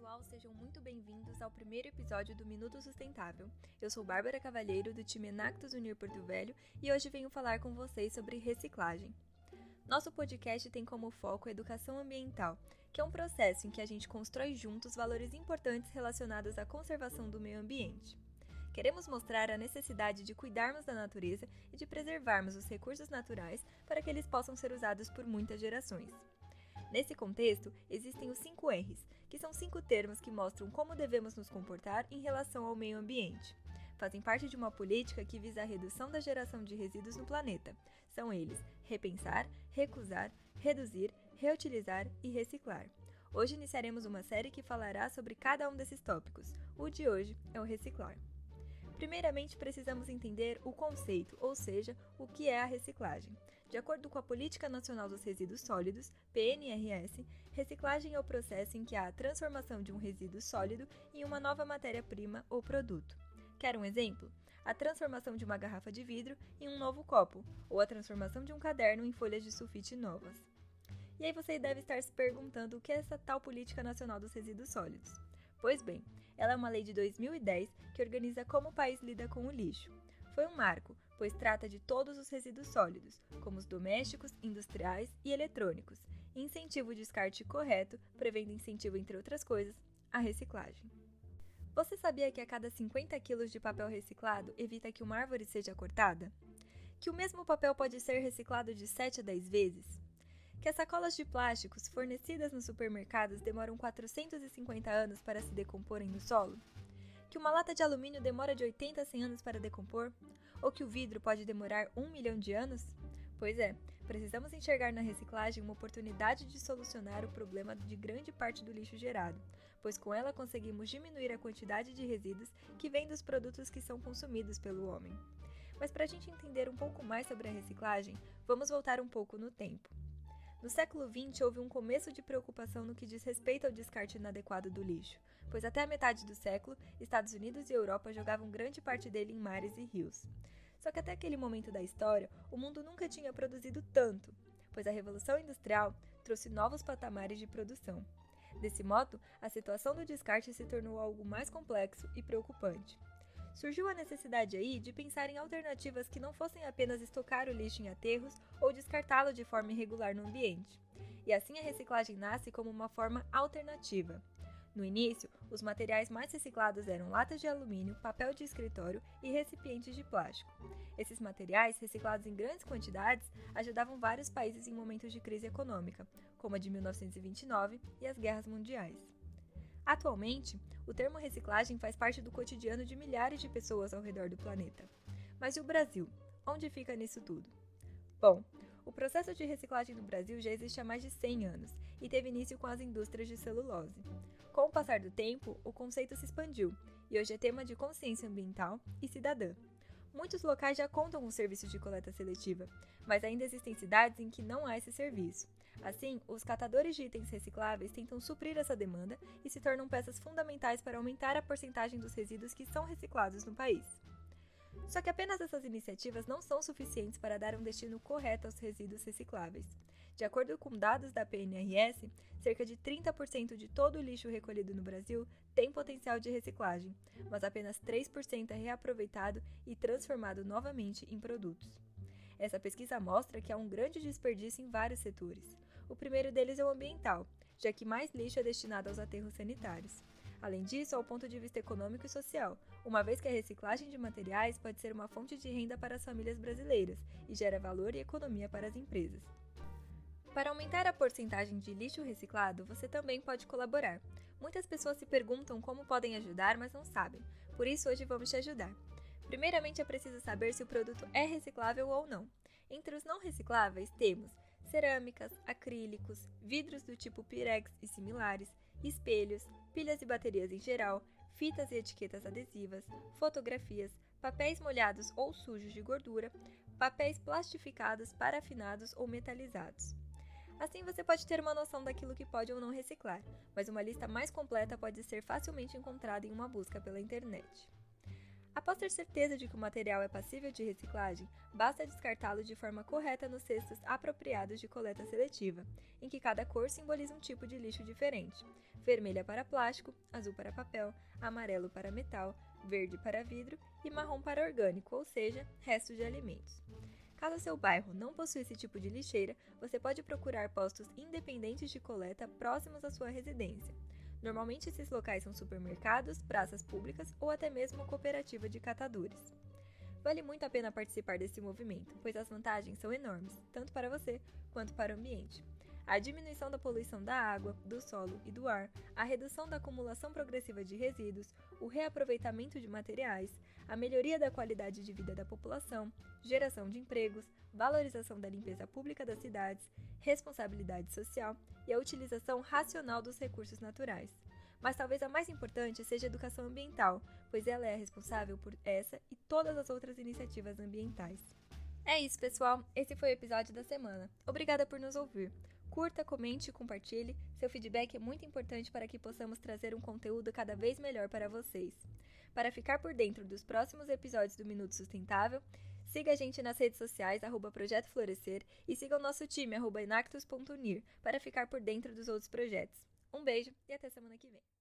pessoal, sejam muito bem-vindos ao primeiro episódio do Minuto Sustentável. Eu sou Bárbara Cavalheiro, do time Enactus Unir Porto Velho, e hoje venho falar com vocês sobre reciclagem. Nosso podcast tem como foco a educação ambiental, que é um processo em que a gente constrói juntos valores importantes relacionados à conservação do meio ambiente. Queremos mostrar a necessidade de cuidarmos da natureza e de preservarmos os recursos naturais para que eles possam ser usados por muitas gerações. Nesse contexto, existem os 5 R's, que são cinco termos que mostram como devemos nos comportar em relação ao meio ambiente. Fazem parte de uma política que visa a redução da geração de resíduos no planeta. São eles: repensar, recusar, reduzir, reutilizar e reciclar. Hoje iniciaremos uma série que falará sobre cada um desses tópicos. O de hoje é o reciclar. Primeiramente, precisamos entender o conceito, ou seja, o que é a reciclagem. De acordo com a Política Nacional dos Resíduos Sólidos, PNRS, reciclagem é o processo em que há a transformação de um resíduo sólido em uma nova matéria-prima ou produto. Quer um exemplo? A transformação de uma garrafa de vidro em um novo copo, ou a transformação de um caderno em folhas de sulfite novas. E aí você deve estar se perguntando o que é essa tal Política Nacional dos Resíduos Sólidos. Pois bem, ela é uma lei de 2010 que organiza como o país lida com o lixo. Foi um marco, pois trata de todos os resíduos sólidos, como os domésticos, industriais e eletrônicos, e incentiva o descarte correto, prevendo incentivo, entre outras coisas, à reciclagem. Você sabia que a cada 50 kg de papel reciclado evita que uma árvore seja cortada? Que o mesmo papel pode ser reciclado de 7 a 10 vezes? Que as sacolas de plásticos fornecidas nos supermercados demoram 450 anos para se decomporem no solo? Que uma lata de alumínio demora de 80 a 100 anos para decompor? Ou que o vidro pode demorar um milhão de anos? Pois é, precisamos enxergar na reciclagem uma oportunidade de solucionar o problema de grande parte do lixo gerado, pois com ela conseguimos diminuir a quantidade de resíduos que vem dos produtos que são consumidos pelo homem. Mas para a gente entender um pouco mais sobre a reciclagem, vamos voltar um pouco no tempo. No século XX, houve um começo de preocupação no que diz respeito ao descarte inadequado do lixo, pois até a metade do século, Estados Unidos e Europa jogavam grande parte dele em mares e rios. Só que até aquele momento da história, o mundo nunca tinha produzido tanto, pois a Revolução Industrial trouxe novos patamares de produção. Desse modo, a situação do descarte se tornou algo mais complexo e preocupante. Surgiu a necessidade aí de pensar em alternativas que não fossem apenas estocar o lixo em aterros ou descartá-lo de forma irregular no ambiente. E assim a reciclagem nasce como uma forma alternativa. No início, os materiais mais reciclados eram latas de alumínio, papel de escritório e recipientes de plástico. Esses materiais, reciclados em grandes quantidades, ajudavam vários países em momentos de crise econômica, como a de 1929 e as guerras mundiais. Atualmente, o termo reciclagem faz parte do cotidiano de milhares de pessoas ao redor do planeta. Mas e o Brasil? Onde fica nisso tudo? Bom, o processo de reciclagem no Brasil já existe há mais de 100 anos e teve início com as indústrias de celulose. Com o passar do tempo, o conceito se expandiu e hoje é tema de consciência ambiental e cidadã. Muitos locais já contam com serviços de coleta seletiva, mas ainda existem cidades em que não há esse serviço. Assim, os catadores de itens recicláveis tentam suprir essa demanda e se tornam peças fundamentais para aumentar a porcentagem dos resíduos que são reciclados no país. Só que apenas essas iniciativas não são suficientes para dar um destino correto aos resíduos recicláveis. De acordo com dados da PNRS, cerca de 30% de todo o lixo recolhido no Brasil tem potencial de reciclagem, mas apenas 3% é reaproveitado e transformado novamente em produtos. Essa pesquisa mostra que há um grande desperdício em vários setores. O primeiro deles é o ambiental, já que mais lixo é destinado aos aterros sanitários. Além disso, ao ponto de vista econômico e social, uma vez que a reciclagem de materiais pode ser uma fonte de renda para as famílias brasileiras e gera valor e economia para as empresas. Para aumentar a porcentagem de lixo reciclado, você também pode colaborar. Muitas pessoas se perguntam como podem ajudar, mas não sabem. Por isso, hoje vamos te ajudar. Primeiramente, é preciso saber se o produto é reciclável ou não. Entre os não recicláveis, temos cerâmicas, acrílicos, vidros do tipo Pirex e similares, espelhos, pilhas e baterias em geral, fitas e etiquetas adesivas, fotografias, papéis molhados ou sujos de gordura, papéis plastificados, parafinados ou metalizados. Assim você pode ter uma noção daquilo que pode ou não reciclar, mas uma lista mais completa pode ser facilmente encontrada em uma busca pela internet. Após ter certeza de que o material é passível de reciclagem, basta descartá-lo de forma correta nos cestos apropriados de coleta seletiva, em que cada cor simboliza um tipo de lixo diferente: vermelha para plástico, azul para papel, amarelo para metal, verde para vidro e marrom para orgânico, ou seja, restos de alimentos. Caso seu bairro não possua esse tipo de lixeira, você pode procurar postos independentes de coleta próximos à sua residência. Normalmente esses locais são supermercados, praças públicas ou até mesmo cooperativa de catadores. Vale muito a pena participar desse movimento, pois as vantagens são enormes, tanto para você quanto para o ambiente. A diminuição da poluição da água, do solo e do ar, a redução da acumulação progressiva de resíduos, o reaproveitamento de materiais, a melhoria da qualidade de vida da população, geração de empregos, valorização da limpeza pública das cidades, responsabilidade social e a utilização racional dos recursos naturais. Mas talvez a mais importante seja a educação ambiental, pois ela é responsável por essa e todas as outras iniciativas ambientais. É isso, pessoal. Esse foi o episódio da semana. Obrigada por nos ouvir. Curta, comente e compartilhe. Seu feedback é muito importante para que possamos trazer um conteúdo cada vez melhor para vocês. Para ficar por dentro dos próximos episódios do Minuto Sustentável, Siga a gente nas redes sociais, arroba Projeto Florescer, e siga o nosso time, arroba para ficar por dentro dos outros projetos. Um beijo e até semana que vem.